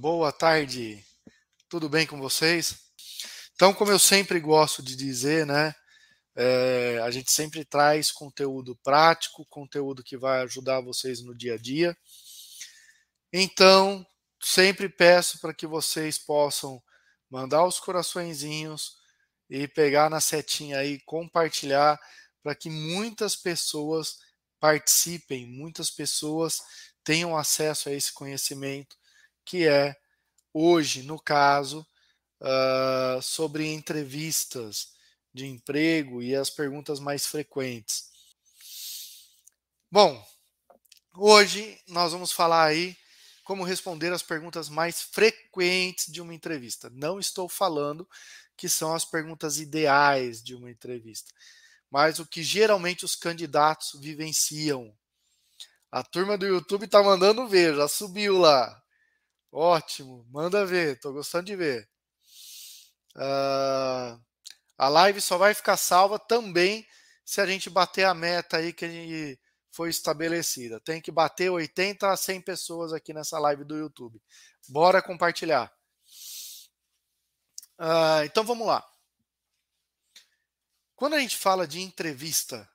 boa tarde. Tudo bem com vocês? Então, como eu sempre gosto de dizer, né? É, a gente sempre traz conteúdo prático, conteúdo que vai ajudar vocês no dia a dia. Então, sempre peço para que vocês possam mandar os coraçõezinhos e pegar na setinha aí, compartilhar, para que muitas pessoas participem, muitas pessoas tenham acesso a esse conhecimento, que é, hoje, no caso, uh, sobre entrevistas de emprego e as perguntas mais frequentes. Bom, hoje nós vamos falar aí como responder as perguntas mais frequentes de uma entrevista. Não estou falando que são as perguntas ideais de uma entrevista, mas o que geralmente os candidatos vivenciam. A turma do YouTube está mandando ver, já subiu lá. Ótimo, manda ver, estou gostando de ver. Uh, a live só vai ficar salva também se a gente bater a meta aí que foi estabelecida. Tem que bater 80 a 100 pessoas aqui nessa live do YouTube. Bora compartilhar. Uh, então vamos lá. Quando a gente fala de entrevista,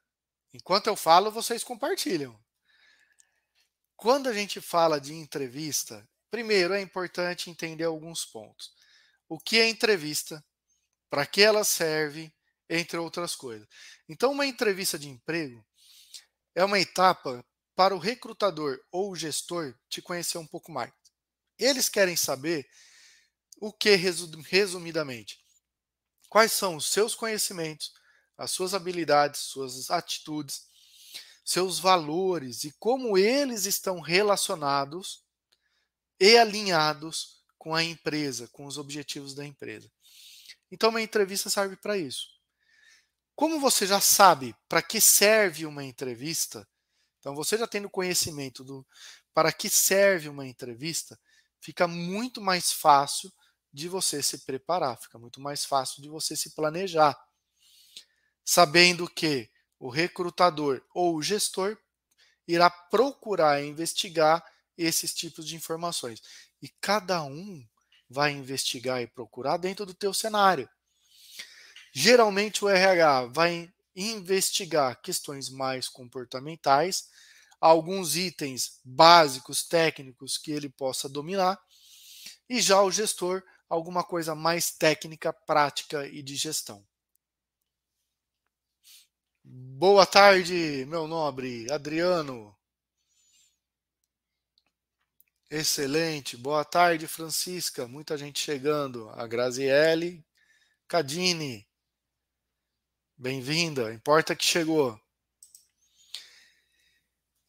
enquanto eu falo, vocês compartilham. Quando a gente fala de entrevista, primeiro é importante entender alguns pontos. O que é entrevista? Para que ela serve? Entre outras coisas. Então, uma entrevista de emprego é uma etapa para o recrutador ou gestor te conhecer um pouco mais. Eles querem saber o que, resumidamente? Quais são os seus conhecimentos, as suas habilidades, suas atitudes, seus valores e como eles estão relacionados e alinhados com a empresa, com os objetivos da empresa. Então, uma entrevista serve para isso. Como você já sabe para que serve uma entrevista, então você já tendo conhecimento do para que serve uma entrevista, fica muito mais fácil de você se preparar, fica muito mais fácil de você se planejar. Sabendo que o recrutador ou o gestor irá procurar investigar esses tipos de informações. E cada um vai investigar e procurar dentro do teu cenário. Geralmente o RH vai investigar questões mais comportamentais, alguns itens básicos técnicos que ele possa dominar, e já o gestor alguma coisa mais técnica, prática e de gestão. Boa tarde, meu nobre Adriano. Excelente. Boa tarde, Francisca. Muita gente chegando. A Graziele Cadini. Bem-vinda. Importa que chegou.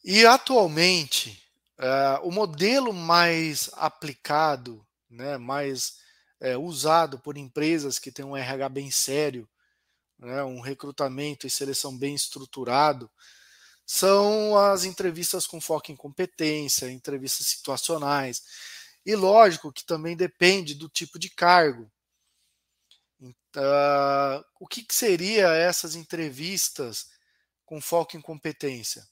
E atualmente, uh, o modelo mais aplicado, né, mais é, usado por empresas que têm um RH bem sério, né, um recrutamento e seleção bem estruturado, são as entrevistas com foco em competência, entrevistas situacionais. E lógico que também depende do tipo de cargo. Então, o que, que seria essas entrevistas com foco em competência?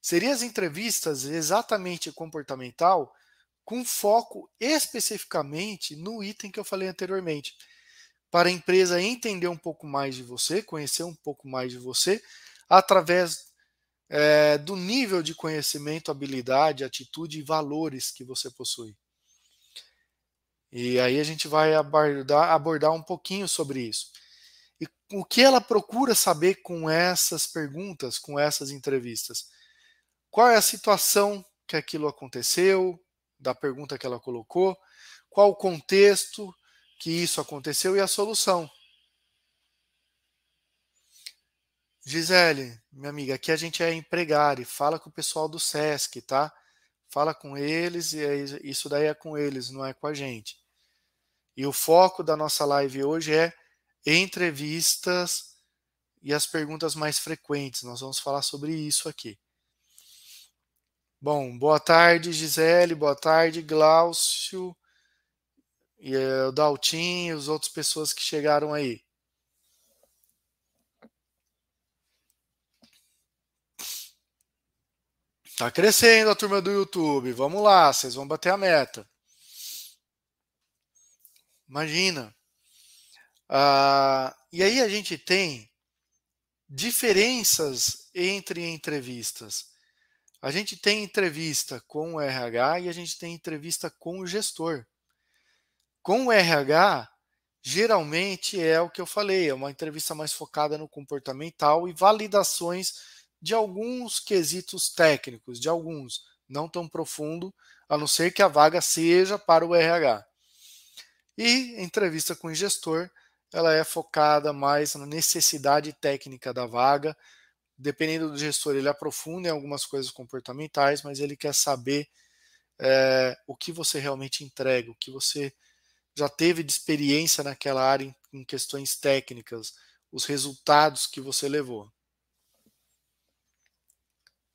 Seriam as entrevistas exatamente comportamental com foco especificamente no item que eu falei anteriormente, para a empresa entender um pouco mais de você, conhecer um pouco mais de você, através é, do nível de conhecimento, habilidade, atitude e valores que você possui. E aí a gente vai abordar, abordar um pouquinho sobre isso. E o que ela procura saber com essas perguntas, com essas entrevistas? Qual é a situação que aquilo aconteceu, da pergunta que ela colocou, qual o contexto que isso aconteceu e a solução. Gisele, minha amiga, aqui a gente é empregar e fala com o pessoal do SESC, tá? Fala com eles e isso daí é com eles, não é com a gente. E o foco da nossa live hoje é entrevistas e as perguntas mais frequentes. Nós vamos falar sobre isso aqui. Bom, boa tarde, Gisele, boa tarde, Glaucio, e o Daltin e as outras pessoas que chegaram aí. Tá crescendo a turma do YouTube. Vamos lá, vocês vão bater a meta. Imagina. Ah, e aí a gente tem diferenças entre entrevistas. A gente tem entrevista com o RH e a gente tem entrevista com o gestor. Com o RH, geralmente é o que eu falei, é uma entrevista mais focada no comportamental e validações de alguns quesitos técnicos, de alguns, não tão profundo, a não ser que a vaga seja para o RH. E entrevista com o gestor, ela é focada mais na necessidade técnica da vaga. Dependendo do gestor, ele aprofunda em algumas coisas comportamentais, mas ele quer saber é, o que você realmente entrega, o que você já teve de experiência naquela área em, em questões técnicas, os resultados que você levou.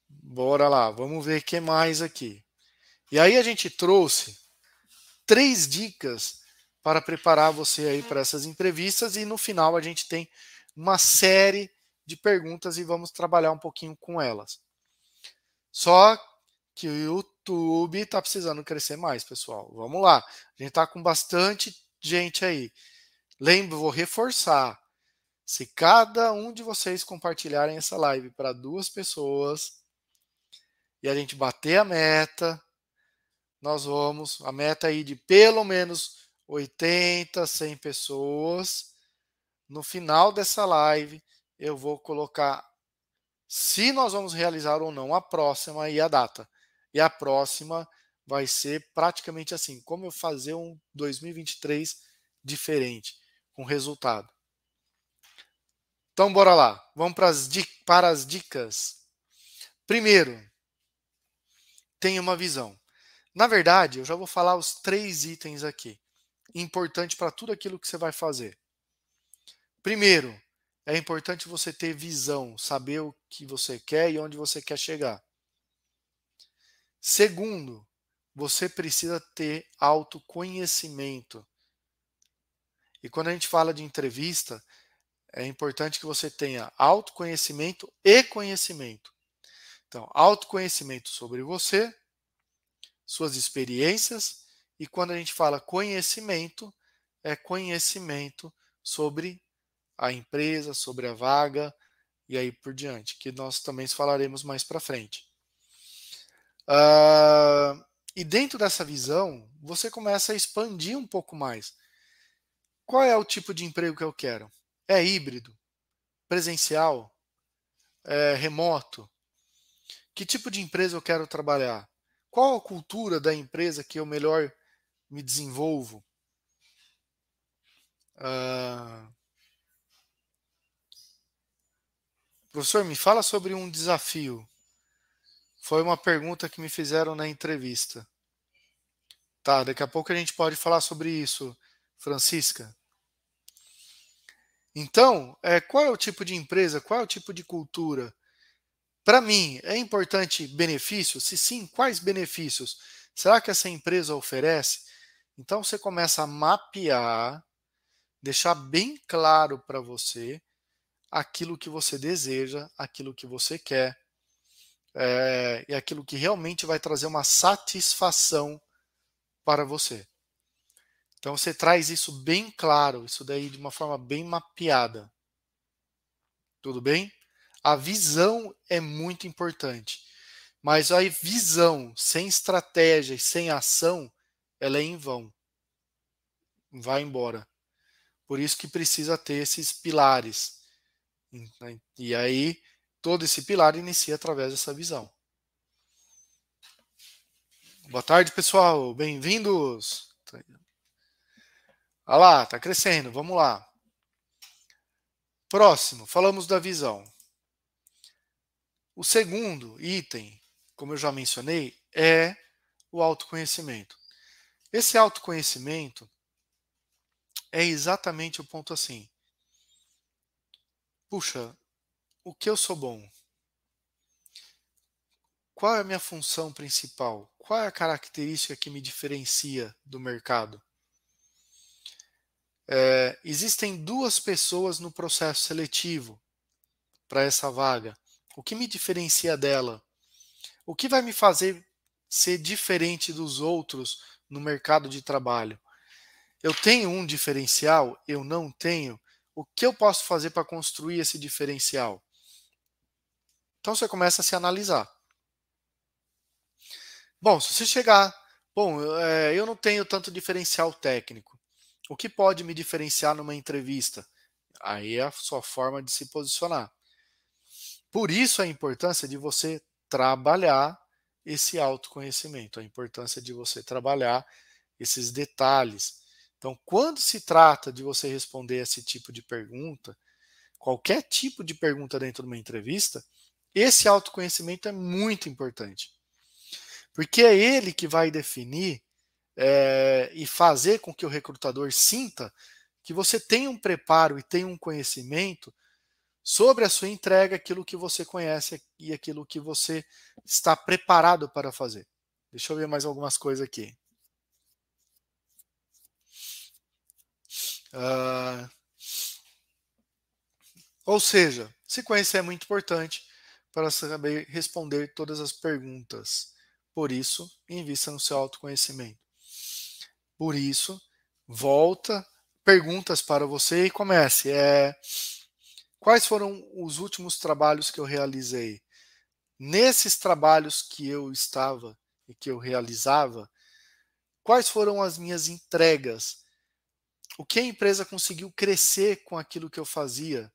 Bora lá, vamos ver o que mais aqui. E aí a gente trouxe três dicas para preparar você aí para essas entrevistas e no final a gente tem uma série de perguntas e vamos trabalhar um pouquinho com elas. Só que o YouTube está precisando crescer mais, pessoal. Vamos lá. A gente está com bastante gente aí. Lembro, vou reforçar. Se cada um de vocês compartilharem essa live para duas pessoas e a gente bater a meta, nós vamos, a meta aí de pelo menos 80, 100 pessoas. No final dessa live, eu vou colocar se nós vamos realizar ou não a próxima e a data. E a próxima vai ser praticamente assim: como eu fazer um 2023 diferente, com resultado. Então, bora lá. Vamos para as, para as dicas. Primeiro, tenha uma visão. Na verdade, eu já vou falar os três itens aqui, importante para tudo aquilo que você vai fazer. Primeiro, é importante você ter visão, saber o que você quer e onde você quer chegar. Segundo, você precisa ter autoconhecimento. E quando a gente fala de entrevista, é importante que você tenha autoconhecimento e conhecimento. Então, autoconhecimento sobre você, suas experiências, e quando a gente fala conhecimento, é conhecimento sobre a empresa, sobre a vaga e aí por diante, que nós também falaremos mais para frente. Uh, e dentro dessa visão, você começa a expandir um pouco mais. Qual é o tipo de emprego que eu quero? É híbrido? Presencial? É remoto? Que tipo de empresa eu quero trabalhar? Qual a cultura da empresa que eu melhor me desenvolvo? Uh... Professor, me fala sobre um desafio. Foi uma pergunta que me fizeram na entrevista. Tá, daqui a pouco a gente pode falar sobre isso, Francisca. Então, é, qual é o tipo de empresa, qual é o tipo de cultura? Para mim, é importante benefícios? Se sim, quais benefícios? Será que essa empresa oferece? Então você começa a mapear, deixar bem claro para você aquilo que você deseja, aquilo que você quer é, e aquilo que realmente vai trazer uma satisfação para você. Então você traz isso bem claro, isso daí de uma forma bem mapeada. Tudo bem? A visão é muito importante. Mas a visão sem estratégia e sem ação, ela é em vão. Vai embora. Por isso que precisa ter esses pilares. E aí Todo esse pilar inicia através dessa visão. Boa tarde, pessoal. Bem-vindos. Olha lá, está crescendo. Vamos lá. Próximo, falamos da visão. O segundo item, como eu já mencionei, é o autoconhecimento. Esse autoconhecimento é exatamente o ponto assim. Puxa, o que eu sou bom? Qual é a minha função principal? Qual é a característica que me diferencia do mercado? É, existem duas pessoas no processo seletivo para essa vaga. O que me diferencia dela? O que vai me fazer ser diferente dos outros no mercado de trabalho? Eu tenho um diferencial? Eu não tenho? O que eu posso fazer para construir esse diferencial? Então você começa a se analisar. Bom, se você chegar, bom, é, eu não tenho tanto diferencial técnico. O que pode me diferenciar numa entrevista? Aí é a sua forma de se posicionar. Por isso a importância de você trabalhar esse autoconhecimento, a importância de você trabalhar esses detalhes. Então, quando se trata de você responder esse tipo de pergunta, qualquer tipo de pergunta dentro de uma entrevista, esse autoconhecimento é muito importante. Porque é ele que vai definir é, e fazer com que o recrutador sinta que você tem um preparo e tem um conhecimento sobre a sua entrega, aquilo que você conhece e aquilo que você está preparado para fazer. Deixa eu ver mais algumas coisas aqui. Uh, ou seja, se conhecer é muito importante para saber responder todas as perguntas. Por isso, invista no seu autoconhecimento. Por isso, volta perguntas para você e comece. É, quais foram os últimos trabalhos que eu realizei? Nesses trabalhos que eu estava e que eu realizava, quais foram as minhas entregas? O que a empresa conseguiu crescer com aquilo que eu fazia?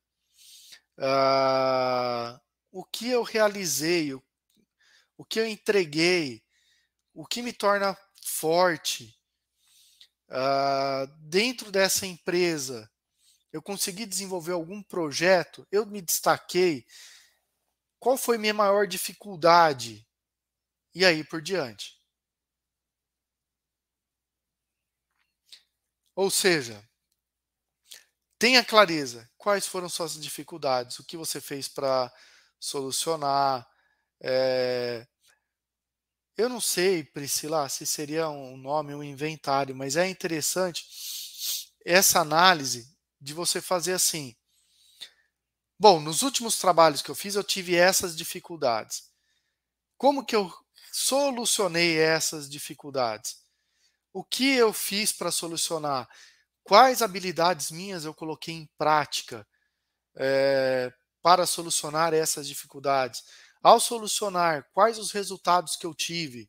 Uh, o que eu realizei, o, o que eu entreguei, o que me torna forte. Uh, dentro dessa empresa, eu consegui desenvolver algum projeto, eu me destaquei. Qual foi minha maior dificuldade? E aí por diante. Ou seja, tenha clareza quais foram suas dificuldades, o que você fez para solucionar. É... Eu não sei, Priscila, se seria um nome, um inventário, mas é interessante essa análise de você fazer assim. Bom, nos últimos trabalhos que eu fiz, eu tive essas dificuldades. Como que eu solucionei essas dificuldades? O que eu fiz para solucionar? Quais habilidades minhas eu coloquei em prática é, para solucionar essas dificuldades? Ao solucionar, quais os resultados que eu tive?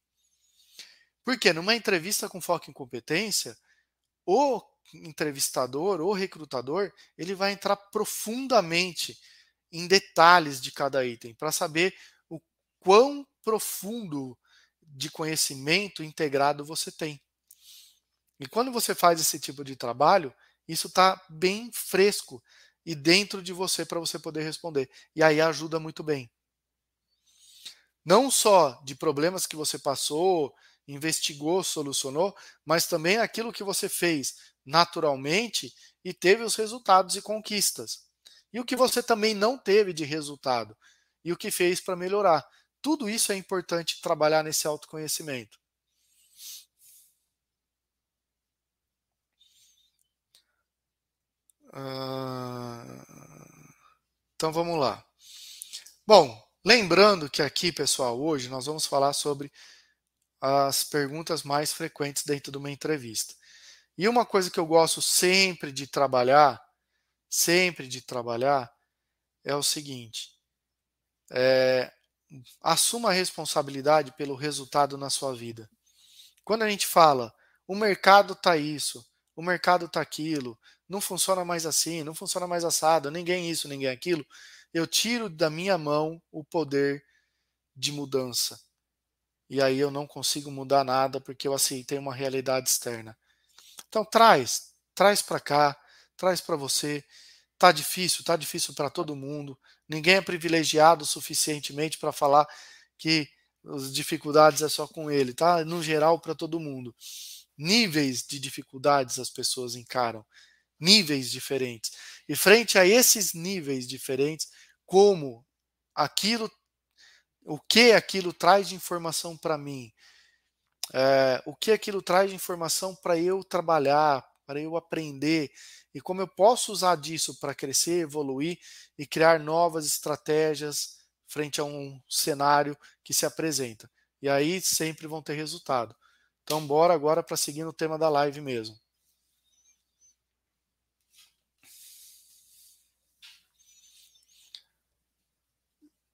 Porque numa entrevista com foco em competência, o entrevistador ou recrutador, ele vai entrar profundamente em detalhes de cada item para saber o quão profundo de conhecimento integrado você tem. E quando você faz esse tipo de trabalho, isso está bem fresco e dentro de você para você poder responder. E aí ajuda muito bem. Não só de problemas que você passou, investigou, solucionou, mas também aquilo que você fez naturalmente e teve os resultados e conquistas. E o que você também não teve de resultado e o que fez para melhorar. Tudo isso é importante trabalhar nesse autoconhecimento. Ah, então vamos lá. Bom, lembrando que aqui, pessoal, hoje nós vamos falar sobre as perguntas mais frequentes dentro de uma entrevista. E uma coisa que eu gosto sempre de trabalhar, sempre de trabalhar, é o seguinte: é, assuma a responsabilidade pelo resultado na sua vida. Quando a gente fala, o mercado está isso, o mercado está aquilo, não funciona mais assim, não funciona mais assado, ninguém isso, ninguém aquilo, eu tiro da minha mão o poder de mudança. E aí eu não consigo mudar nada porque eu aceitei uma realidade externa. Então traz, traz para cá, traz para você. Tá difícil, tá difícil para todo mundo. Ninguém é privilegiado suficientemente para falar que as dificuldades é só com ele, tá? No geral para todo mundo. Níveis de dificuldades as pessoas encaram níveis diferentes. E frente a esses níveis diferentes, como aquilo, o que aquilo traz de informação para mim, é, o que aquilo traz de informação para eu trabalhar, para eu aprender e como eu posso usar disso para crescer, evoluir e criar novas estratégias frente a um cenário que se apresenta. E aí sempre vão ter resultado. Então, bora agora para seguir no tema da live mesmo.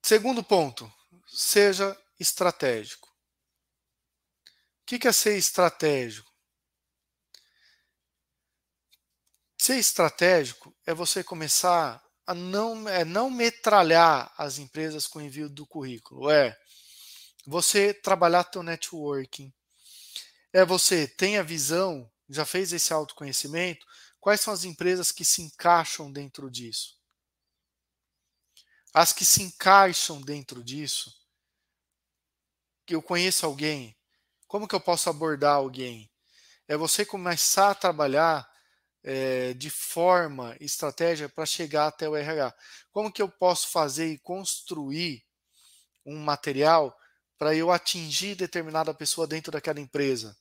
Segundo ponto, seja estratégico. O que é ser estratégico? Ser estratégico é você começar a não, é não metralhar as empresas com envio do currículo. É você trabalhar teu networking. É você tem a visão, já fez esse autoconhecimento, quais são as empresas que se encaixam dentro disso? As que se encaixam dentro disso, que eu conheço alguém, como que eu posso abordar alguém? É você começar a trabalhar é, de forma, estratégia para chegar até o RH. Como que eu posso fazer e construir um material para eu atingir determinada pessoa dentro daquela empresa?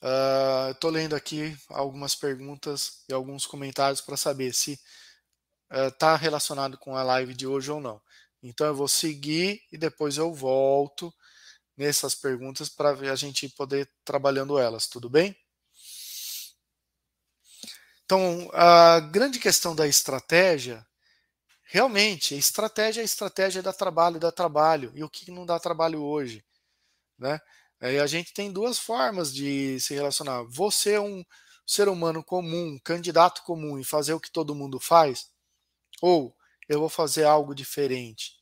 Uh, Estou lendo aqui algumas perguntas e alguns comentários para saber se está uh, relacionado com a live de hoje ou não. Então eu vou seguir e depois eu volto nessas perguntas para a gente poder trabalhando elas, tudo bem? Então, a grande questão da estratégia, realmente, a estratégia é estratégia da trabalho, dá trabalho. E o que não dá trabalho hoje? Né? Aí a gente tem duas formas de se relacionar. Você é um ser humano comum, um candidato comum e fazer o que todo mundo faz? Ou eu vou fazer algo diferente?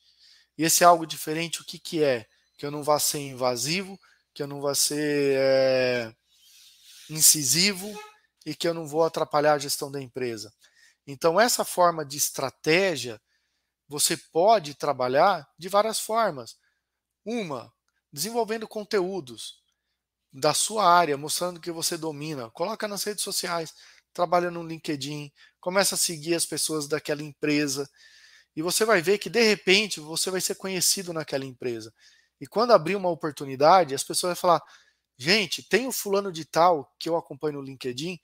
E esse algo diferente, o que, que é? que eu não vá ser invasivo, que eu não vá ser é, incisivo e que eu não vou atrapalhar a gestão da empresa. Então, essa forma de estratégia você pode trabalhar de várias formas. Uma, desenvolvendo conteúdos da sua área, mostrando que você domina. Coloca nas redes sociais, trabalha no LinkedIn, começa a seguir as pessoas daquela empresa e você vai ver que de repente você vai ser conhecido naquela empresa. E quando abrir uma oportunidade, as pessoas vão falar: gente, tem o fulano de tal que eu acompanho no LinkedIn,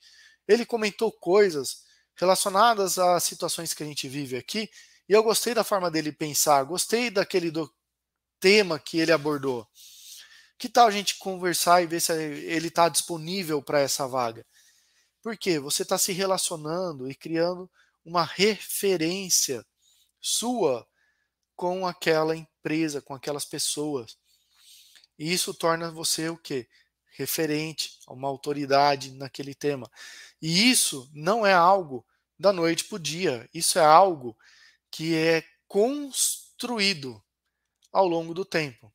ele comentou coisas relacionadas às situações que a gente vive aqui, e eu gostei da forma dele pensar, gostei daquele do tema que ele abordou. Que tal a gente conversar e ver se ele está disponível para essa vaga? Porque você está se relacionando e criando uma referência sua com aquela empresa, com aquelas pessoas. E isso torna você o quê? Referente, uma autoridade naquele tema. E isso não é algo da noite para o dia. Isso é algo que é construído ao longo do tempo.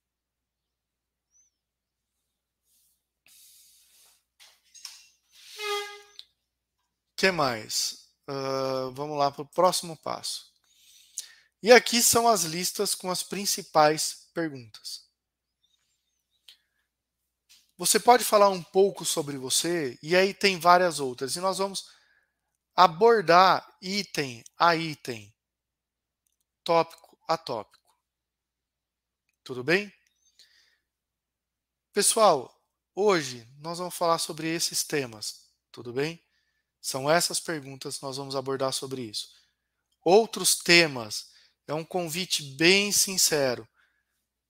que mais? Uh, vamos lá para o próximo passo. E aqui são as listas com as principais perguntas. Você pode falar um pouco sobre você, e aí tem várias outras. E nós vamos abordar item a item, tópico a tópico. Tudo bem? Pessoal, hoje nós vamos falar sobre esses temas. Tudo bem? São essas perguntas que nós vamos abordar sobre isso. Outros temas é um convite bem sincero.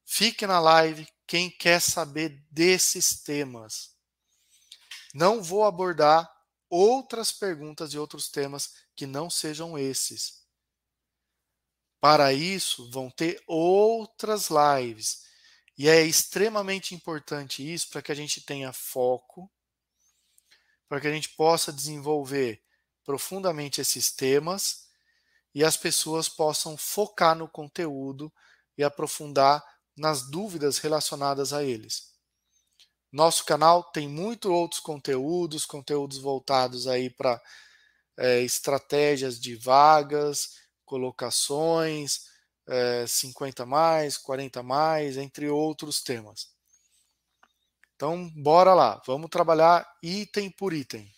Fique na live quem quer saber desses temas. Não vou abordar outras perguntas e outros temas que não sejam esses. Para isso, vão ter outras lives. E é extremamente importante isso para que a gente tenha foco, para que a gente possa desenvolver profundamente esses temas e as pessoas possam focar no conteúdo e aprofundar nas dúvidas relacionadas a eles. Nosso canal tem muitos outros conteúdos, conteúdos voltados aí para é, estratégias de vagas, colocações, é, 50 mais, 40 mais, entre outros temas. Então, bora lá, vamos trabalhar item por item.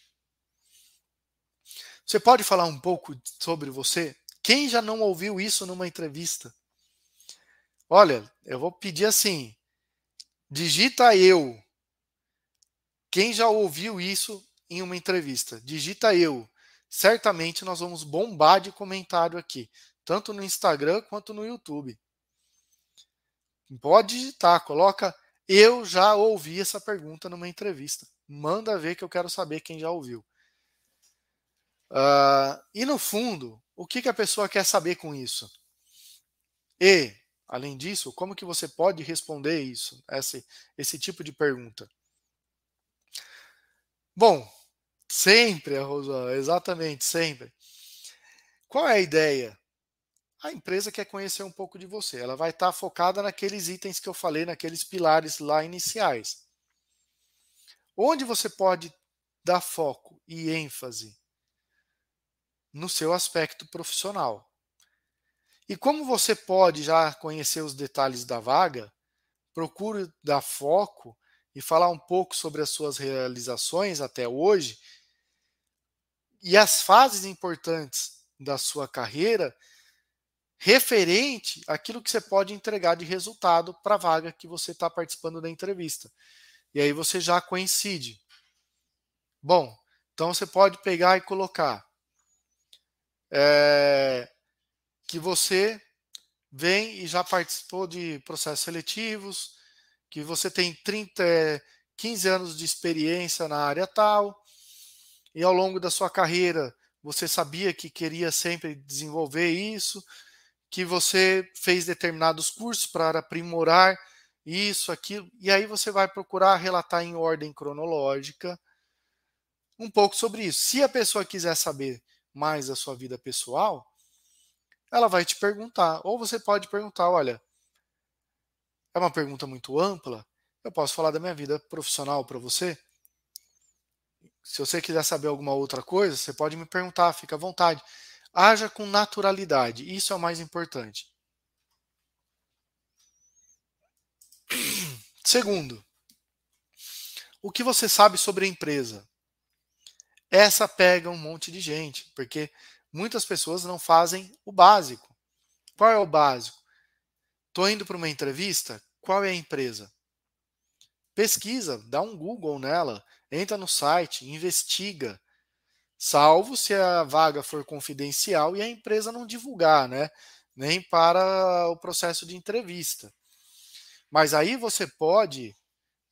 Você pode falar um pouco sobre você? Quem já não ouviu isso numa entrevista? Olha, eu vou pedir assim: digita eu. Quem já ouviu isso em uma entrevista? Digita eu. Certamente nós vamos bombar de comentário aqui, tanto no Instagram quanto no YouTube. Pode digitar, coloca eu já ouvi essa pergunta numa entrevista. Manda ver que eu quero saber quem já ouviu. Uh, e no fundo, o que, que a pessoa quer saber com isso? E, além disso, como que você pode responder isso, esse, esse tipo de pergunta? Bom, sempre, Rosa, exatamente, sempre. Qual é a ideia? A empresa quer conhecer um pouco de você. Ela vai estar focada naqueles itens que eu falei, naqueles pilares lá iniciais. Onde você pode dar foco e ênfase no seu aspecto profissional. E como você pode já conhecer os detalhes da vaga, procure dar foco e falar um pouco sobre as suas realizações até hoje e as fases importantes da sua carreira referente àquilo que você pode entregar de resultado para a vaga que você está participando da entrevista. E aí você já coincide. Bom, então você pode pegar e colocar é, que você vem e já participou de processos seletivos, que você tem 30, 15 anos de experiência na área tal, e ao longo da sua carreira você sabia que queria sempre desenvolver isso, que você fez determinados cursos para aprimorar isso, aquilo, e aí você vai procurar relatar em ordem cronológica um pouco sobre isso. Se a pessoa quiser saber mais da sua vida pessoal, ela vai te perguntar. Ou você pode perguntar: olha, é uma pergunta muito ampla, eu posso falar da minha vida profissional para você? Se você quiser saber alguma outra coisa, você pode me perguntar, fica à vontade. Haja com naturalidade, isso é o mais importante. Segundo, o que você sabe sobre a empresa? Essa pega um monte de gente, porque muitas pessoas não fazem o básico. Qual é o básico? Estou indo para uma entrevista, qual é a empresa? Pesquisa, dá um Google nela, entra no site, investiga. Salvo se a vaga for confidencial e a empresa não divulgar, né? Nem para o processo de entrevista. Mas aí você pode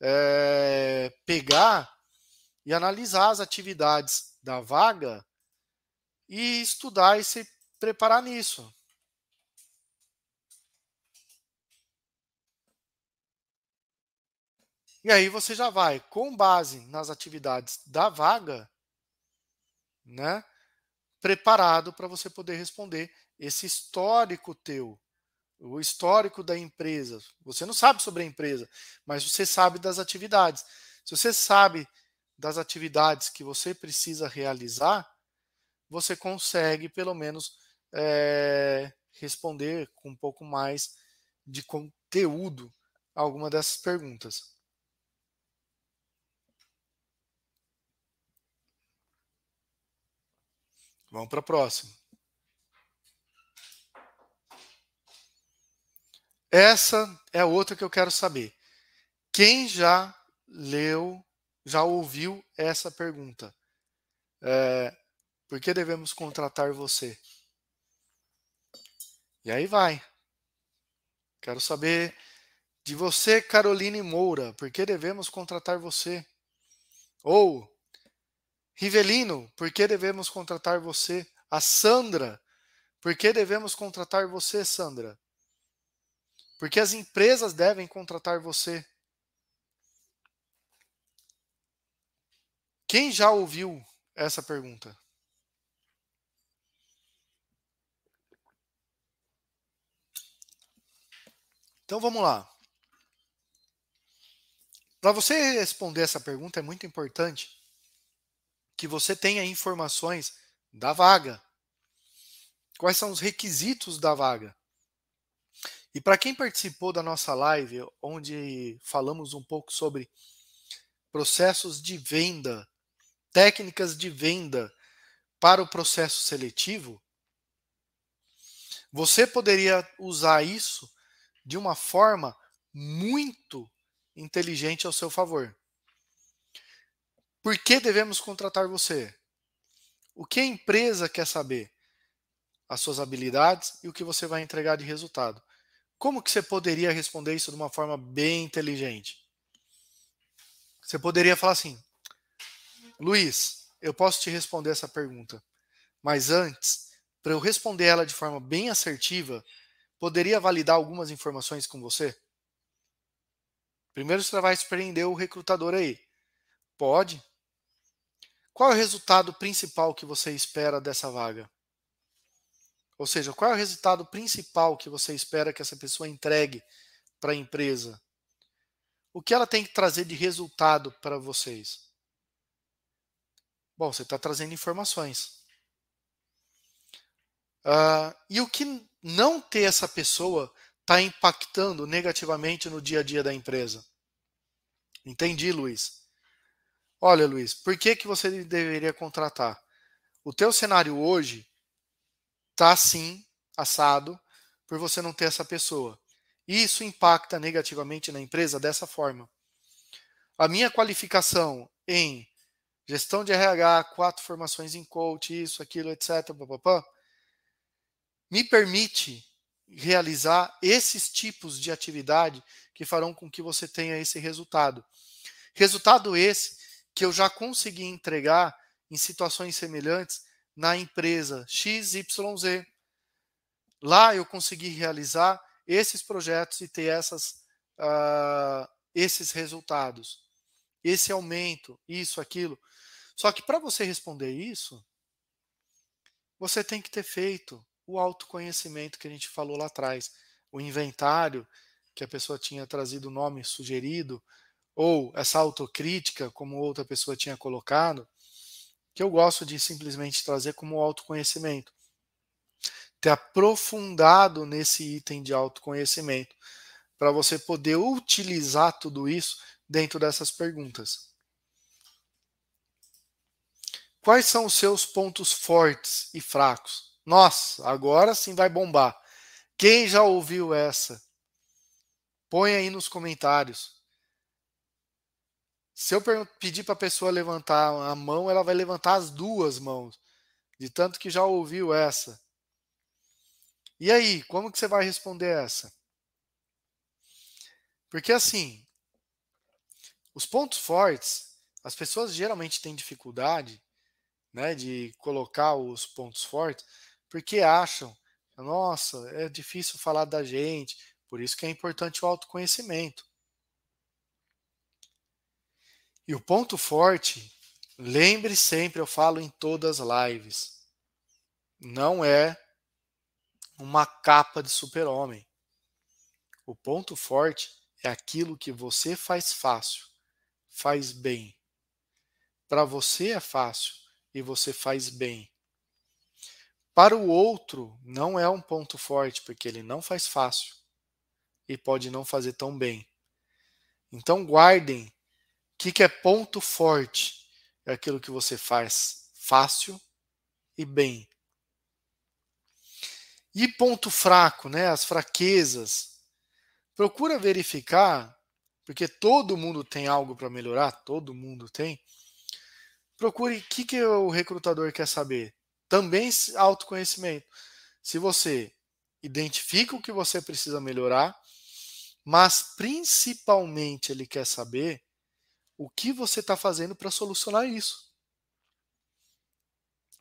é, pegar e analisar as atividades da vaga e estudar e se preparar nisso. E aí você já vai, com base nas atividades da vaga, né, preparado para você poder responder esse histórico teu, o histórico da empresa. Você não sabe sobre a empresa, mas você sabe das atividades. Se você sabe das atividades que você precisa realizar, você consegue pelo menos é, responder com um pouco mais de conteúdo alguma dessas perguntas. Vamos para a próxima. Essa é outra que eu quero saber. Quem já leu já ouviu essa pergunta. É, por que devemos contratar você? E aí vai. Quero saber de você, Caroline Moura, por que devemos contratar você? Ou Rivelino, por que devemos contratar você? A Sandra, por que devemos contratar você, Sandra? Porque as empresas devem contratar você. Quem já ouviu essa pergunta? Então vamos lá. Para você responder essa pergunta é muito importante que você tenha informações da vaga. Quais são os requisitos da vaga? E para quem participou da nossa live, onde falamos um pouco sobre processos de venda técnicas de venda para o processo seletivo, você poderia usar isso de uma forma muito inteligente ao seu favor. Por que devemos contratar você? O que a empresa quer saber? As suas habilidades e o que você vai entregar de resultado. Como que você poderia responder isso de uma forma bem inteligente? Você poderia falar assim: Luiz, eu posso te responder essa pergunta. Mas antes, para eu responder ela de forma bem assertiva, poderia validar algumas informações com você? Primeiro você vai surpreender o recrutador aí. Pode. Qual é o resultado principal que você espera dessa vaga? Ou seja, qual é o resultado principal que você espera que essa pessoa entregue para a empresa? O que ela tem que trazer de resultado para vocês? Bom, você está trazendo informações. Uh, e o que não ter essa pessoa está impactando negativamente no dia a dia da empresa? Entendi, Luiz. Olha, Luiz, por que, que você deveria contratar? O teu cenário hoje está assim, assado, por você não ter essa pessoa. Isso impacta negativamente na empresa dessa forma. A minha qualificação em gestão de RH, quatro formações em coach, isso, aquilo, etc., me permite realizar esses tipos de atividade que farão com que você tenha esse resultado. Resultado esse que eu já consegui entregar em situações semelhantes na empresa XYZ. Lá eu consegui realizar esses projetos e ter essas, uh, esses resultados, esse aumento, isso, aquilo. Só que para você responder isso, você tem que ter feito o autoconhecimento que a gente falou lá atrás, o inventário que a pessoa tinha trazido o nome sugerido, ou essa autocrítica, como outra pessoa tinha colocado, que eu gosto de simplesmente trazer como autoconhecimento. Ter aprofundado nesse item de autoconhecimento, para você poder utilizar tudo isso dentro dessas perguntas. Quais são os seus pontos fortes e fracos? Nossa, agora sim vai bombar. Quem já ouviu essa? Põe aí nos comentários. Se eu pedir para a pessoa levantar a mão, ela vai levantar as duas mãos, de tanto que já ouviu essa. E aí, como que você vai responder essa? Porque assim, os pontos fortes, as pessoas geralmente têm dificuldade, né, de colocar os pontos fortes, porque acham, nossa, é difícil falar da gente, por isso que é importante o autoconhecimento. E o ponto forte, lembre sempre, eu falo em todas as lives, não é uma capa de super-homem. O ponto forte é aquilo que você faz fácil, faz bem. Para você é fácil e você faz bem. Para o outro, não é um ponto forte, porque ele não faz fácil e pode não fazer tão bem. Então, guardem que, que é ponto forte? É aquilo que você faz fácil e bem. E ponto fraco, né? As fraquezas. Procura verificar, porque todo mundo tem algo para melhorar, todo mundo tem. Procure o que, que o recrutador quer saber. Também autoconhecimento. Se você identifica o que você precisa melhorar, mas principalmente ele quer saber o que você está fazendo para solucionar isso.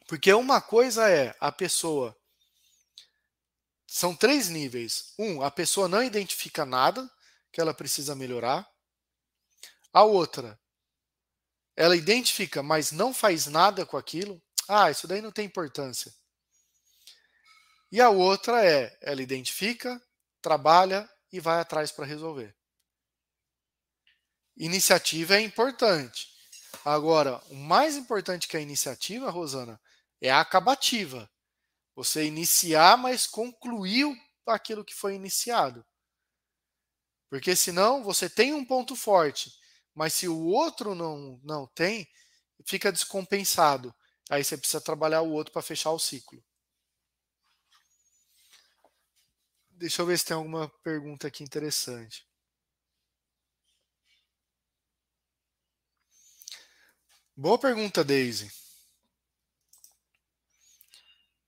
Porque uma coisa é a pessoa. São três níveis. Um, a pessoa não identifica nada que ela precisa melhorar. A outra, ela identifica, mas não faz nada com aquilo. Ah, isso daí não tem importância. E a outra é, ela identifica, trabalha e vai atrás para resolver. Iniciativa é importante. Agora, o mais importante que a iniciativa, Rosana, é a acabativa. Você iniciar, mas concluir aquilo que foi iniciado. Porque senão você tem um ponto forte, mas se o outro não, não tem, fica descompensado. Aí você precisa trabalhar o outro para fechar o ciclo. Deixa eu ver se tem alguma pergunta aqui interessante. Boa pergunta, Daisy.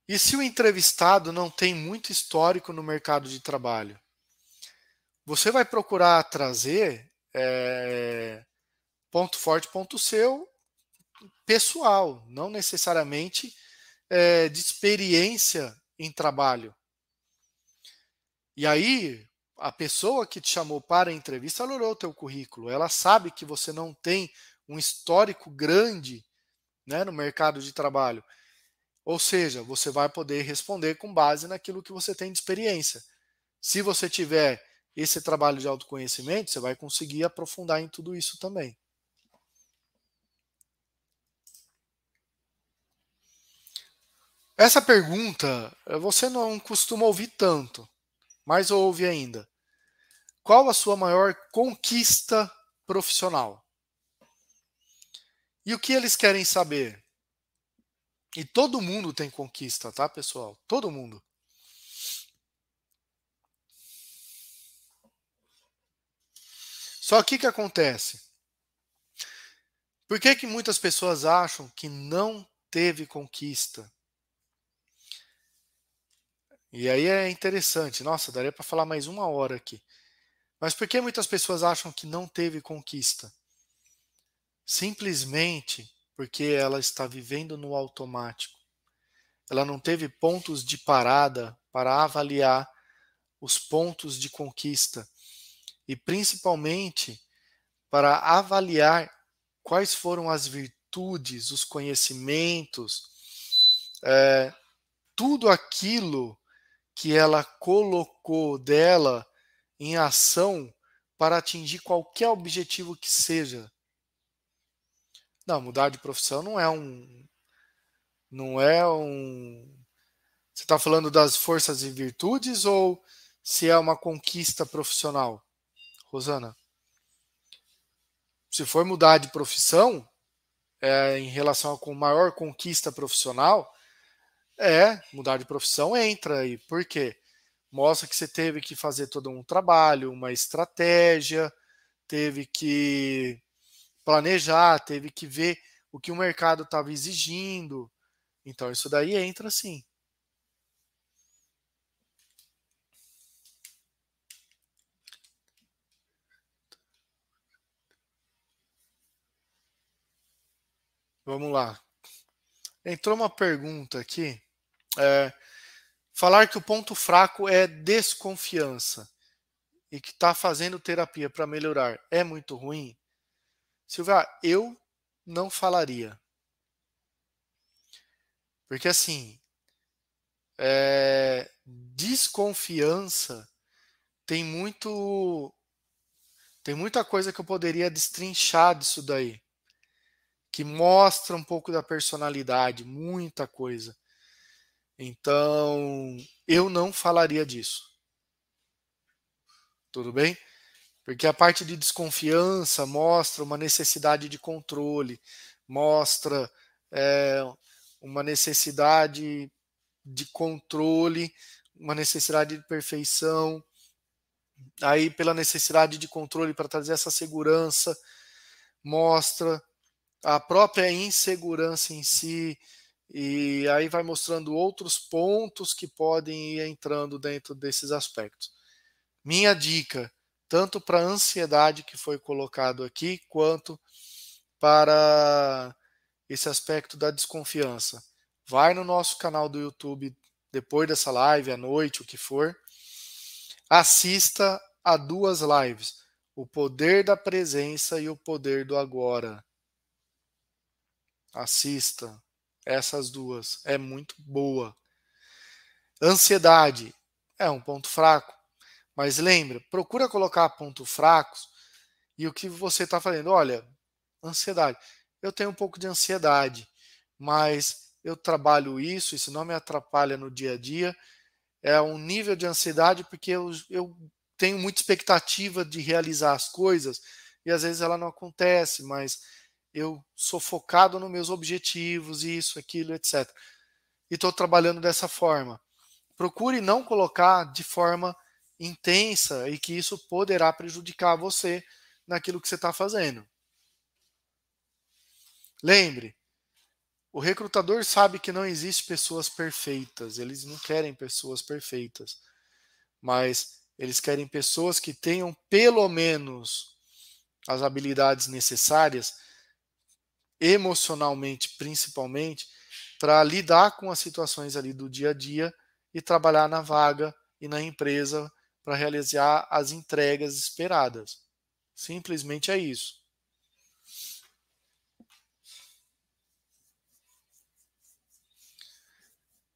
E se o entrevistado não tem muito histórico no mercado de trabalho? Você vai procurar trazer é, ponto forte, ponto seu, pessoal, não necessariamente é, de experiência em trabalho. E aí, a pessoa que te chamou para a entrevista ela olhou o teu currículo. Ela sabe que você não tem um histórico grande né, no mercado de trabalho. Ou seja, você vai poder responder com base naquilo que você tem de experiência. Se você tiver esse trabalho de autoconhecimento, você vai conseguir aprofundar em tudo isso também. Essa pergunta você não costuma ouvir tanto, mas ouve ainda. Qual a sua maior conquista profissional? E o que eles querem saber? E todo mundo tem conquista, tá, pessoal? Todo mundo. Só que o que acontece? Por que, que muitas pessoas acham que não teve conquista? E aí é interessante. Nossa, daria para falar mais uma hora aqui. Mas por que muitas pessoas acham que não teve conquista? Simplesmente porque ela está vivendo no automático. Ela não teve pontos de parada para avaliar os pontos de conquista e principalmente para avaliar quais foram as virtudes, os conhecimentos, é, tudo aquilo que ela colocou dela em ação para atingir qualquer objetivo que seja. Não, mudar de profissão não é um. Não é um. Você está falando das forças e virtudes ou se é uma conquista profissional, Rosana? Se for mudar de profissão, é, em relação com maior conquista profissional, é mudar de profissão entra aí. Por quê? Mostra que você teve que fazer todo um trabalho, uma estratégia, teve que planejar, teve que ver o que o mercado estava exigindo. Então, isso daí entra sim. Vamos lá. Entrou uma pergunta aqui. É, falar que o ponto fraco é desconfiança e que está fazendo terapia para melhorar é muito ruim? Silvia, eu não falaria. Porque assim, é, desconfiança tem muito tem muita coisa que eu poderia destrinchar disso daí que mostra um pouco da personalidade, muita coisa. Então, eu não falaria disso. Tudo bem? Porque a parte de desconfiança mostra uma necessidade de controle, mostra é, uma necessidade de controle, uma necessidade de perfeição. Aí, pela necessidade de controle para trazer essa segurança, mostra a própria insegurança em si, e aí vai mostrando outros pontos que podem ir entrando dentro desses aspectos. Minha dica: tanto para a ansiedade que foi colocado aqui, quanto para esse aspecto da desconfiança. Vai no nosso canal do YouTube depois dessa live, à noite, o que for. Assista a duas lives: O Poder da Presença e O Poder do Agora. Assista essas duas, é muito boa. Ansiedade é um ponto fraco. Mas lembra, procura colocar pontos fracos e o que você está fazendo. Olha, ansiedade. Eu tenho um pouco de ansiedade, mas eu trabalho isso, isso não me atrapalha no dia a dia. É um nível de ansiedade porque eu, eu tenho muita expectativa de realizar as coisas e às vezes ela não acontece, mas eu sou focado nos meus objetivos, isso, aquilo, etc. E estou trabalhando dessa forma. Procure não colocar de forma intensa e que isso poderá prejudicar você naquilo que você está fazendo. Lembre, o recrutador sabe que não existe pessoas perfeitas, eles não querem pessoas perfeitas, mas eles querem pessoas que tenham pelo menos as habilidades necessárias, emocionalmente principalmente, para lidar com as situações ali do dia a dia e trabalhar na vaga e na empresa para realizar as entregas esperadas. Simplesmente é isso.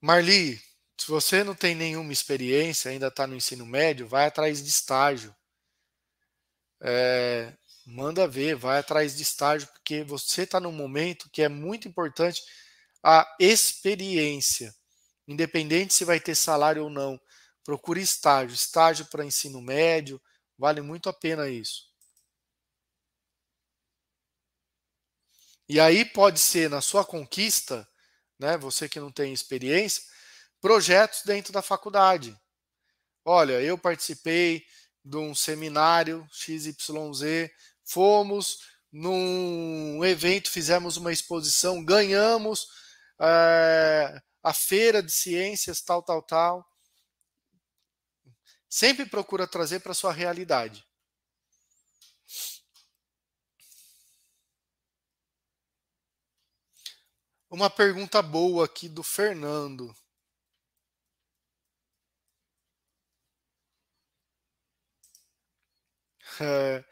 Marli, se você não tem nenhuma experiência, ainda está no ensino médio, vai atrás de estágio. É, manda ver, vai atrás de estágio, porque você está num momento que é muito importante a experiência. Independente se vai ter salário ou não, procure estágio. Estágio para ensino médio, vale muito a pena isso. E aí pode ser na sua conquista, né, você que não tem experiência, projetos dentro da faculdade. Olha, eu participei de um seminário XYZ, fomos num evento, fizemos uma exposição, ganhamos é, a feira de ciências, tal, tal, tal. Sempre procura trazer para sua realidade. Uma pergunta boa aqui do Fernando. É,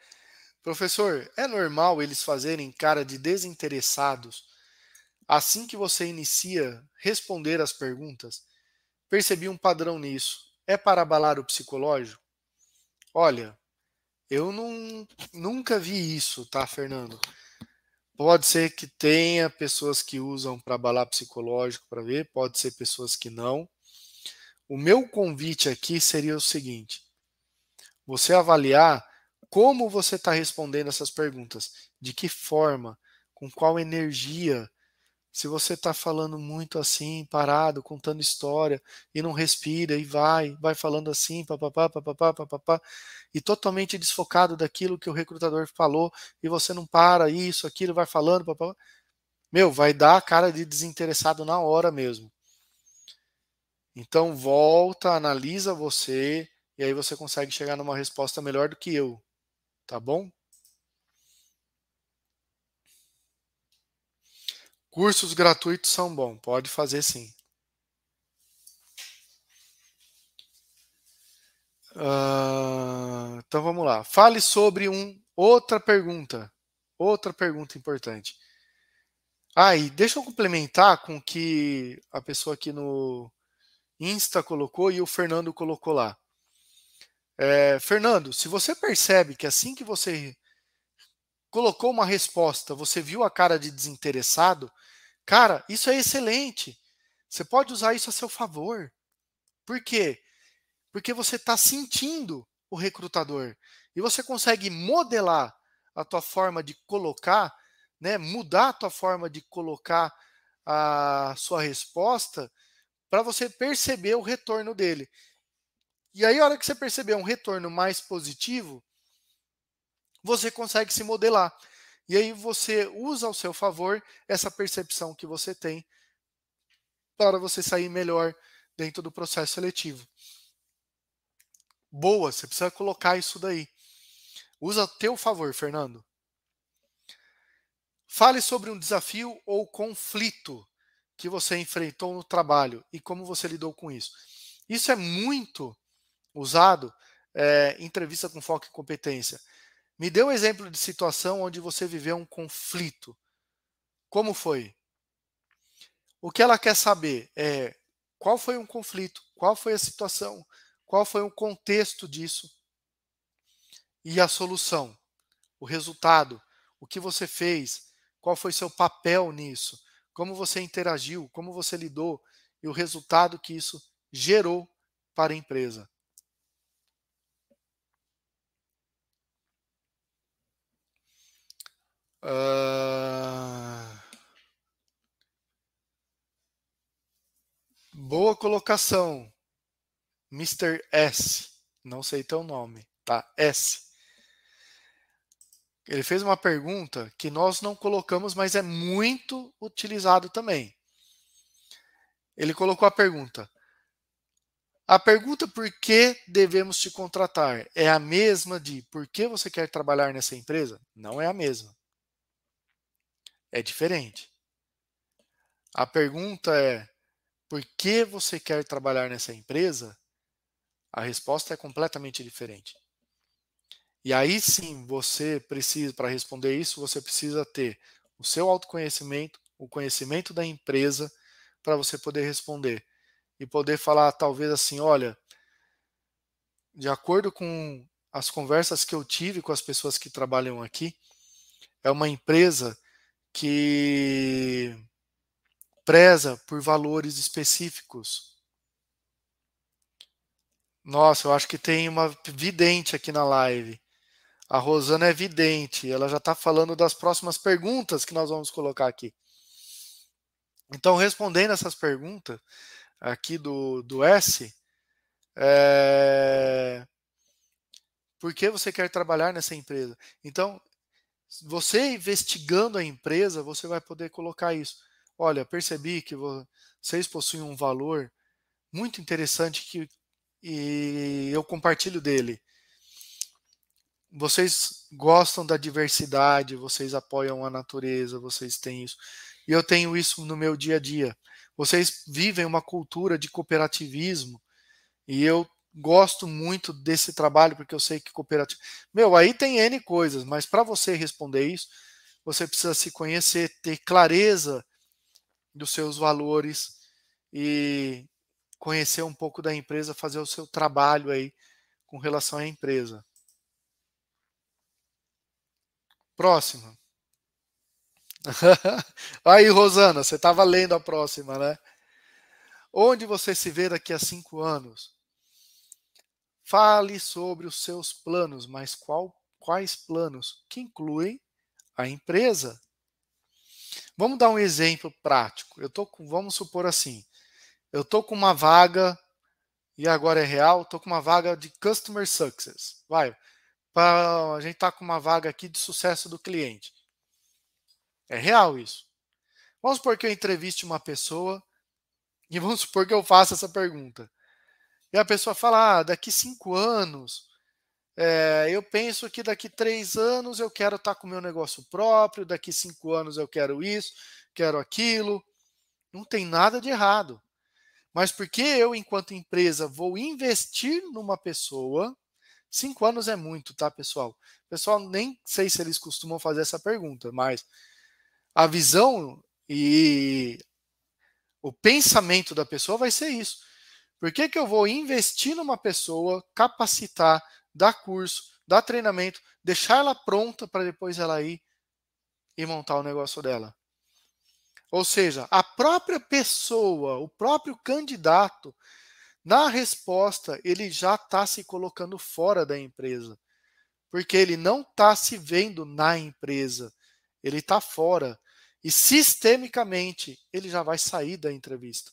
professor, é normal eles fazerem cara de desinteressados assim que você inicia responder as perguntas? Percebi um padrão nisso. É para abalar o psicológico? Olha, eu não, nunca vi isso, tá, Fernando? Pode ser que tenha pessoas que usam para abalar psicológico para ver, pode ser pessoas que não. O meu convite aqui seria o seguinte: você avaliar como você está respondendo essas perguntas, de que forma, com qual energia. Se você está falando muito assim, parado, contando história, e não respira, e vai, vai falando assim, papapá, papapá, papapá, e totalmente desfocado daquilo que o recrutador falou, e você não para, isso, aquilo, vai falando, papapá, meu, vai dar a cara de desinteressado na hora mesmo. Então volta, analisa você, e aí você consegue chegar numa resposta melhor do que eu. Tá bom? Cursos gratuitos são bons, pode fazer sim. Uh, então vamos lá. Fale sobre um outra pergunta. Outra pergunta importante. Ah, e deixa eu complementar com o que a pessoa aqui no Insta colocou e o Fernando colocou lá. É, Fernando, se você percebe que assim que você colocou uma resposta, você viu a cara de desinteressado, cara, isso é excelente. Você pode usar isso a seu favor. Por quê? Porque você está sentindo o recrutador e você consegue modelar a tua forma de colocar, né, mudar a tua forma de colocar a sua resposta para você perceber o retorno dele. E aí, a hora que você perceber um retorno mais positivo, você consegue se modelar. E aí você usa ao seu favor essa percepção que você tem para você sair melhor dentro do processo seletivo. Boa, você precisa colocar isso daí. Usa a teu favor, Fernando. Fale sobre um desafio ou conflito que você enfrentou no trabalho e como você lidou com isso. Isso é muito usado é, entrevista com foco em competência. Me dê um exemplo de situação onde você viveu um conflito. Como foi? O que ela quer saber é qual foi um conflito, qual foi a situação, qual foi o contexto disso? E a solução, o resultado, o que você fez, qual foi seu papel nisso, como você interagiu, como você lidou? E o resultado que isso gerou para a empresa. Uh... Boa colocação. Mr. S. Não sei teu nome, tá? S. Ele fez uma pergunta que nós não colocamos, mas é muito utilizado também. Ele colocou a pergunta: A pergunta por que devemos te contratar é a mesma de por que você quer trabalhar nessa empresa? Não é a mesma é diferente. A pergunta é: por que você quer trabalhar nessa empresa? A resposta é completamente diferente. E aí sim, você precisa, para responder isso, você precisa ter o seu autoconhecimento, o conhecimento da empresa, para você poder responder. E poder falar, talvez assim: olha, de acordo com as conversas que eu tive com as pessoas que trabalham aqui, é uma empresa que preza por valores específicos. Nossa, eu acho que tem uma vidente aqui na live. A Rosana é vidente, ela já está falando das próximas perguntas que nós vamos colocar aqui. Então, respondendo essas perguntas aqui do, do S, é... por que você quer trabalhar nessa empresa? Então, você investigando a empresa, você vai poder colocar isso. Olha, percebi que vocês possuem um valor muito interessante que e eu compartilho dele. Vocês gostam da diversidade, vocês apoiam a natureza, vocês têm isso. E eu tenho isso no meu dia a dia. Vocês vivem uma cultura de cooperativismo e eu gosto muito desse trabalho porque eu sei que cooperativo. Meu, aí tem N coisas, mas para você responder isso, você precisa se conhecer, ter clareza dos seus valores e conhecer um pouco da empresa, fazer o seu trabalho aí com relação à empresa. Próxima. aí, Rosana, você estava lendo a próxima, né? Onde você se vê daqui a cinco anos? Fale sobre os seus planos, mas qual, quais planos? Que incluem a empresa. Vamos dar um exemplo prático. Eu tô com, vamos supor assim, eu tô com uma vaga e agora é real, tô com uma vaga de customer success. Vai, pra, a gente tá com uma vaga aqui de sucesso do cliente. É real isso. Vamos supor que eu entreviste uma pessoa e vamos supor que eu faça essa pergunta. E a pessoa fala: ah, daqui cinco anos, é, eu penso que daqui três anos eu quero estar tá com o meu negócio próprio, daqui cinco anos eu quero isso, quero aquilo. Não tem nada de errado. Mas porque eu, enquanto empresa, vou investir numa pessoa, cinco anos é muito, tá, pessoal? Pessoal, nem sei se eles costumam fazer essa pergunta, mas a visão e o pensamento da pessoa vai ser isso. Por que, que eu vou investir numa pessoa, capacitar, dar curso, dar treinamento, deixar ela pronta para depois ela ir e montar o negócio dela? Ou seja, a própria pessoa, o próprio candidato, na resposta, ele já está se colocando fora da empresa. Porque ele não está se vendo na empresa, ele está fora. E sistemicamente, ele já vai sair da entrevista.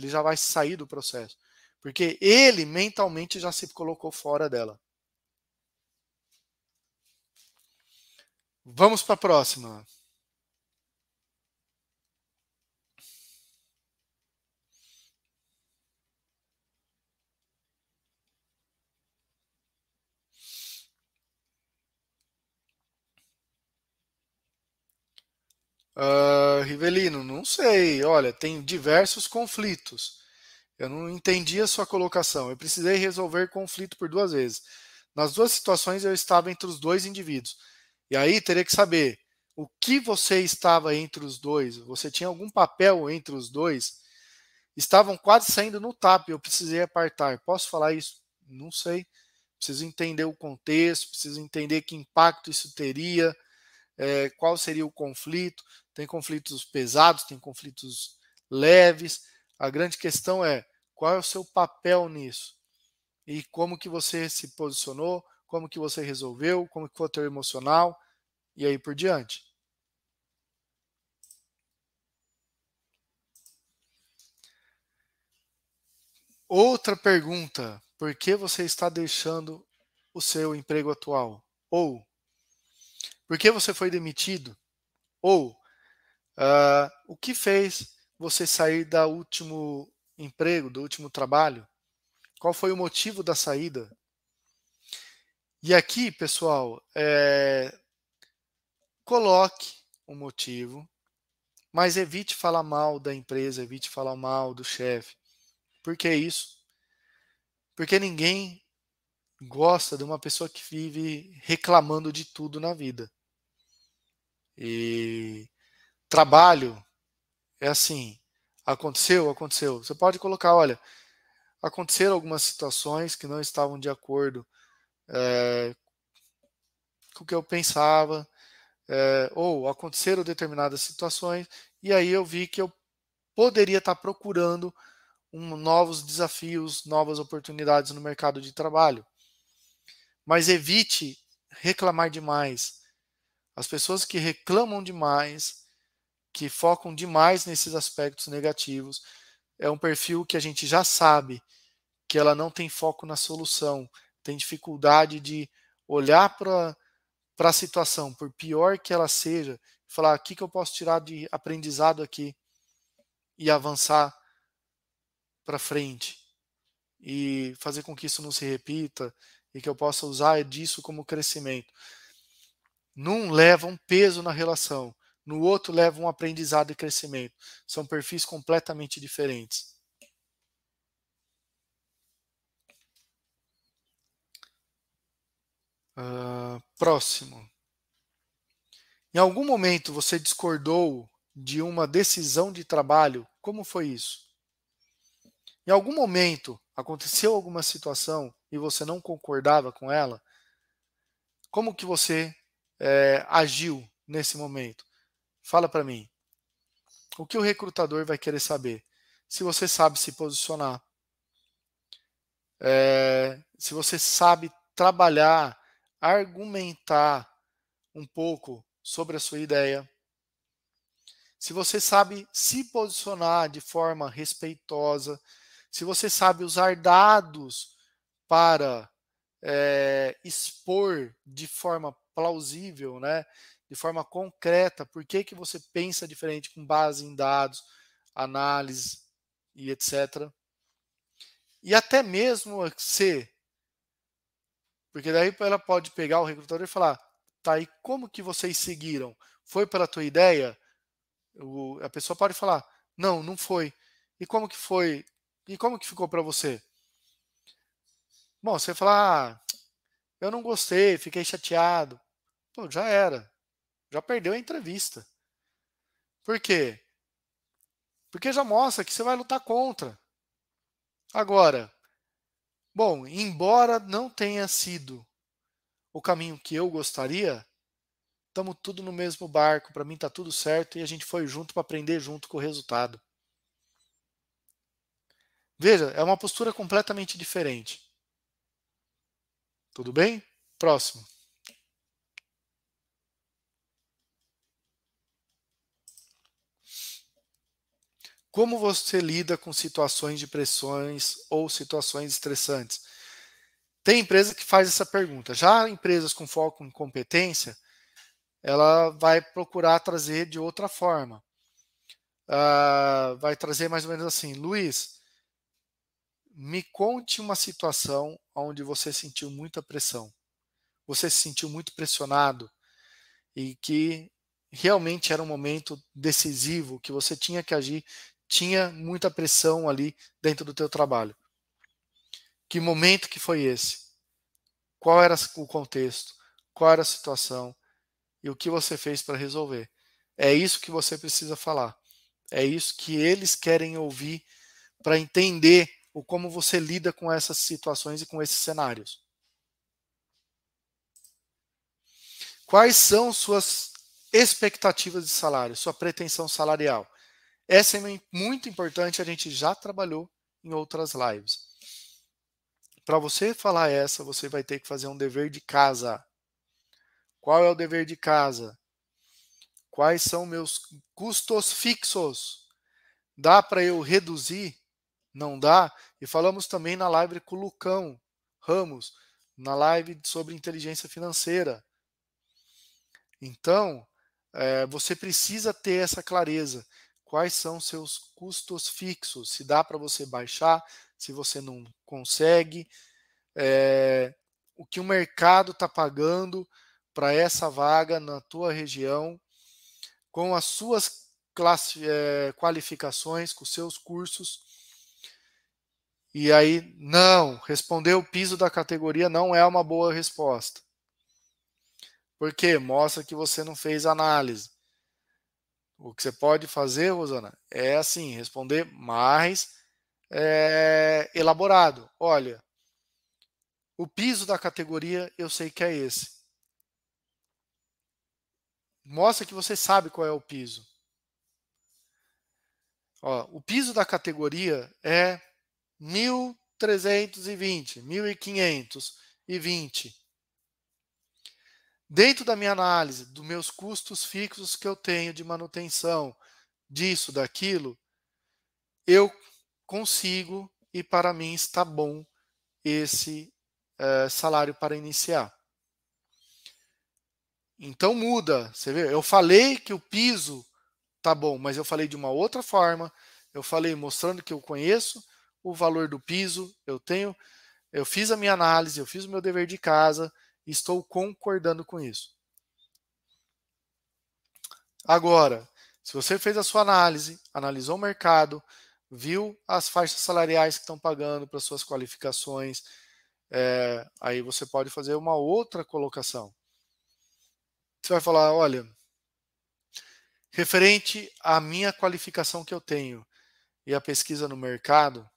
Ele já vai sair do processo. Porque ele mentalmente já se colocou fora dela. Vamos para a próxima. Uh, Rivelino, não sei. Olha, tem diversos conflitos. Eu não entendi a sua colocação. Eu precisei resolver conflito por duas vezes. Nas duas situações eu estava entre os dois indivíduos. E aí teria que saber o que você estava entre os dois. Você tinha algum papel entre os dois? Estavam quase saindo no tap. Eu precisei apartar. Posso falar isso? Não sei. Preciso entender o contexto. Preciso entender que impacto isso teria. É, qual seria o conflito? Tem conflitos pesados, tem conflitos leves. A grande questão é qual é o seu papel nisso? E como que você se posicionou, como que você resolveu, como que foi o teu emocional e aí por diante. Outra pergunta: por que você está deixando o seu emprego atual? Ou por que você foi demitido? Ou Uh, o que fez você sair do último emprego, do último trabalho? Qual foi o motivo da saída? E aqui, pessoal, é, coloque o um motivo, Mas evite falar mal da empresa, evite falar mal do chefe. Por que isso? Porque ninguém gosta de uma pessoa que vive reclamando de tudo na vida. E trabalho é assim, aconteceu, aconteceu. Você pode colocar, olha, aconteceram algumas situações que não estavam de acordo é, com o que eu pensava, é, ou aconteceram determinadas situações, e aí eu vi que eu poderia estar procurando um, novos desafios, novas oportunidades no mercado de trabalho. Mas evite reclamar demais. As pessoas que reclamam demais, que focam demais nesses aspectos negativos, é um perfil que a gente já sabe que ela não tem foco na solução, tem dificuldade de olhar para a situação, por pior que ela seja, falar o que, que eu posso tirar de aprendizado aqui e avançar para frente e fazer com que isso não se repita e que eu possa usar disso como crescimento. Num leva um peso na relação, no outro leva um aprendizado e crescimento. São perfis completamente diferentes. Uh, próximo. Em algum momento você discordou de uma decisão de trabalho? Como foi isso? Em algum momento aconteceu alguma situação e você não concordava com ela? Como que você é, agiu nesse momento? Fala para mim. O que o recrutador vai querer saber? Se você sabe se posicionar, é, se você sabe trabalhar, argumentar um pouco sobre a sua ideia, se você sabe se posicionar de forma respeitosa, se você sabe usar dados para é, expor de forma plausível, né, de forma concreta, por que, que você pensa diferente com base em dados, análise e etc. E até mesmo se, porque daí ela pode pegar o recrutador e falar, tá, e como que vocês seguiram? Foi pela tua ideia? O, a pessoa pode falar, não, não foi. E como que foi? E como que ficou para você? Bom, você fala, ah, eu não gostei, fiquei chateado. Pô, já era já perdeu a entrevista. Por quê? Porque já mostra que você vai lutar contra. Agora, bom, embora não tenha sido o caminho que eu gostaria, estamos tudo no mesmo barco, para mim está tudo certo e a gente foi junto para aprender junto com o resultado. Veja, é uma postura completamente diferente. Tudo bem? Próximo. Como você lida com situações de pressões ou situações estressantes? Tem empresa que faz essa pergunta. Já empresas com foco em competência, ela vai procurar trazer de outra forma. Uh, vai trazer mais ou menos assim, Luiz, me conte uma situação onde você sentiu muita pressão. Você se sentiu muito pressionado e que realmente era um momento decisivo que você tinha que agir tinha muita pressão ali dentro do teu trabalho. Que momento que foi esse? Qual era o contexto? Qual era a situação? E o que você fez para resolver? É isso que você precisa falar. É isso que eles querem ouvir para entender o como você lida com essas situações e com esses cenários. Quais são suas expectativas de salário, sua pretensão salarial? Essa é muito importante, a gente já trabalhou em outras lives. Para você falar essa, você vai ter que fazer um dever de casa. Qual é o dever de casa? Quais são meus custos fixos? Dá para eu reduzir? Não dá? E falamos também na live com o Lucão Ramos, na live sobre inteligência financeira. Então, é, você precisa ter essa clareza quais são seus custos fixos, se dá para você baixar, se você não consegue, é, o que o mercado está pagando para essa vaga na tua região, com as suas é, qualificações, com seus cursos. E aí, não, responder o piso da categoria não é uma boa resposta. Por quê? Mostra que você não fez análise. O que você pode fazer, Rosana, é assim, responder mais é, elaborado. Olha, o piso da categoria eu sei que é esse. Mostra que você sabe qual é o piso. Ó, o piso da categoria é 1.320, 1.520. Dentro da minha análise dos meus custos fixos que eu tenho de manutenção, disso, daquilo, eu consigo e para mim está bom esse é, salário para iniciar. Então muda, você vê? Eu falei que o piso tá bom, mas eu falei de uma outra forma. Eu falei mostrando que eu conheço o valor do piso, eu tenho, eu fiz a minha análise, eu fiz o meu dever de casa, estou concordando com isso. Agora, se você fez a sua análise, analisou o mercado, viu as faixas salariais que estão pagando para suas qualificações, é, aí você pode fazer uma outra colocação. Você vai falar, olha, referente à minha qualificação que eu tenho e a pesquisa no mercado,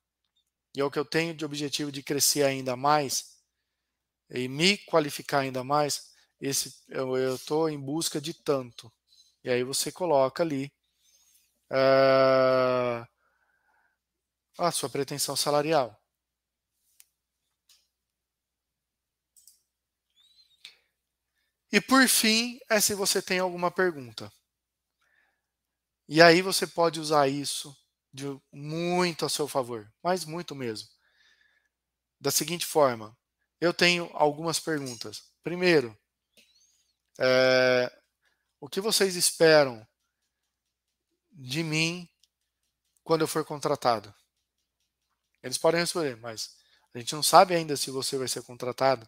e ao que eu tenho de objetivo de crescer ainda mais e me qualificar ainda mais, esse eu estou em busca de tanto. E aí você coloca ali uh, a sua pretensão salarial. E por fim, é se você tem alguma pergunta. E aí você pode usar isso de muito a seu favor, mas muito mesmo. Da seguinte forma, eu tenho algumas perguntas. Primeiro, é, o que vocês esperam de mim quando eu for contratado? Eles podem responder, mas a gente não sabe ainda se você vai ser contratado.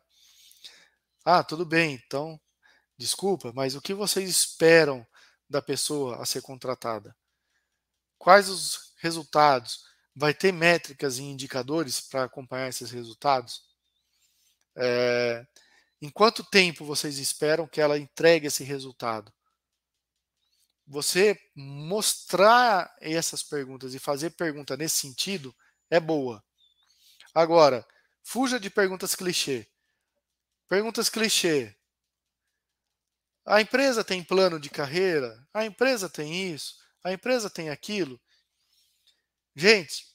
Ah, tudo bem, então, desculpa, mas o que vocês esperam da pessoa a ser contratada? Quais os resultados? Vai ter métricas e indicadores para acompanhar esses resultados? É, em quanto tempo vocês esperam que ela entregue esse resultado? Você mostrar essas perguntas e fazer pergunta nesse sentido é boa. Agora, fuja de perguntas clichê. Perguntas clichê. A empresa tem plano de carreira? A empresa tem isso? A empresa tem aquilo? Gente,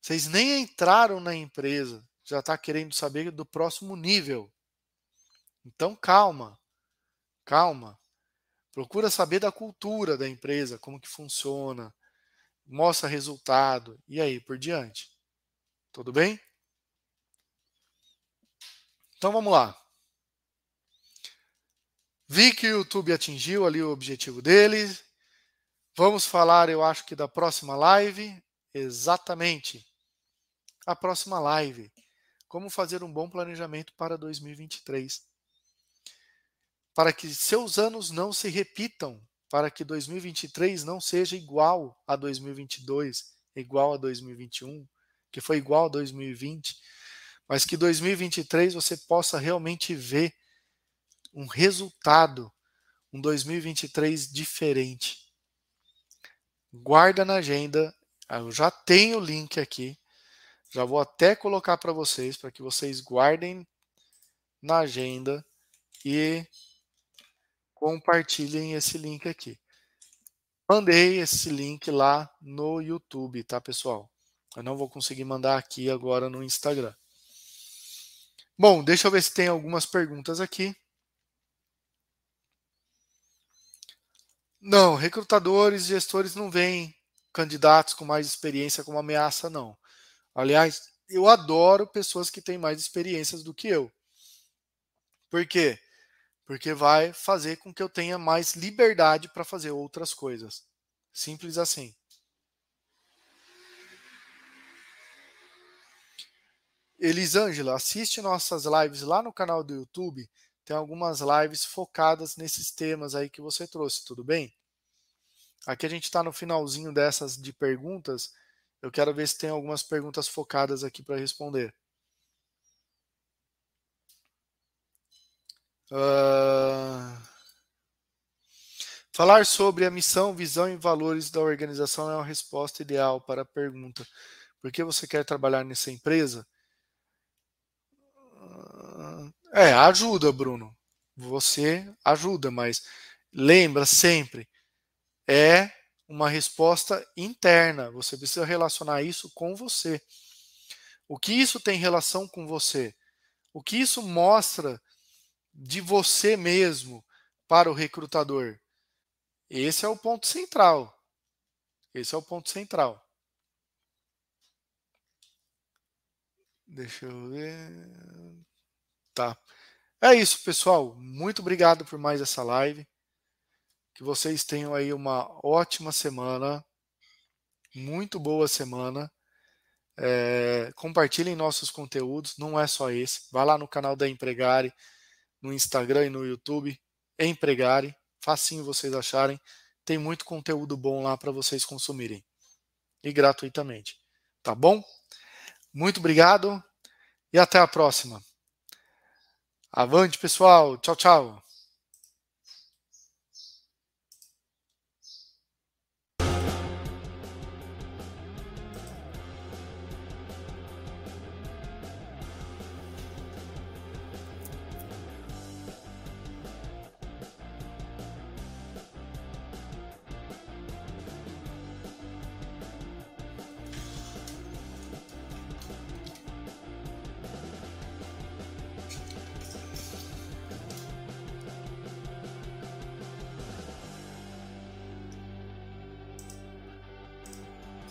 vocês nem entraram na empresa, já está querendo saber do próximo nível. Então calma, calma. Procura saber da cultura da empresa, como que funciona, mostra resultado e aí por diante. Tudo bem? Então vamos lá. Vi que o YouTube atingiu ali o objetivo dele. Vamos falar, eu acho que da próxima live. Exatamente. A próxima live. Como fazer um bom planejamento para 2023. Para que seus anos não se repitam, para que 2023 não seja igual a 2022, igual a 2021, que foi igual a 2020, mas que 2023 você possa realmente ver um resultado, um 2023 diferente. Guarda na agenda eu já tenho o link aqui. Já vou até colocar para vocês, para que vocês guardem na agenda e compartilhem esse link aqui. Mandei esse link lá no YouTube, tá, pessoal? Eu não vou conseguir mandar aqui agora no Instagram. Bom, deixa eu ver se tem algumas perguntas aqui. Não, recrutadores, gestores não vêm candidatos com mais experiência como ameaça, não. Aliás, eu adoro pessoas que têm mais experiências do que eu. Por quê? Porque vai fazer com que eu tenha mais liberdade para fazer outras coisas. Simples assim. Elisângela, assiste nossas lives lá no canal do YouTube. Tem algumas lives focadas nesses temas aí que você trouxe, tudo bem? Aqui a gente está no finalzinho dessas de perguntas. Eu quero ver se tem algumas perguntas focadas aqui para responder. Uh... Falar sobre a missão, visão e valores da organização é uma resposta ideal para a pergunta: por que você quer trabalhar nessa empresa? É, ajuda, Bruno. Você ajuda, mas lembra sempre, é uma resposta interna. Você precisa relacionar isso com você. O que isso tem relação com você? O que isso mostra de você mesmo para o recrutador? Esse é o ponto central. Esse é o ponto central. Deixa eu ver. Tá. É isso, pessoal. Muito obrigado por mais essa live. Que vocês tenham aí uma ótima semana, muito boa semana. É, compartilhem nossos conteúdos, não é só esse. Vá lá no canal da Empregare, no Instagram e no YouTube, Empregare, facinho vocês acharem. Tem muito conteúdo bom lá para vocês consumirem e gratuitamente. Tá bom? Muito obrigado e até a próxima. Avante, pessoal. Tchau, tchau.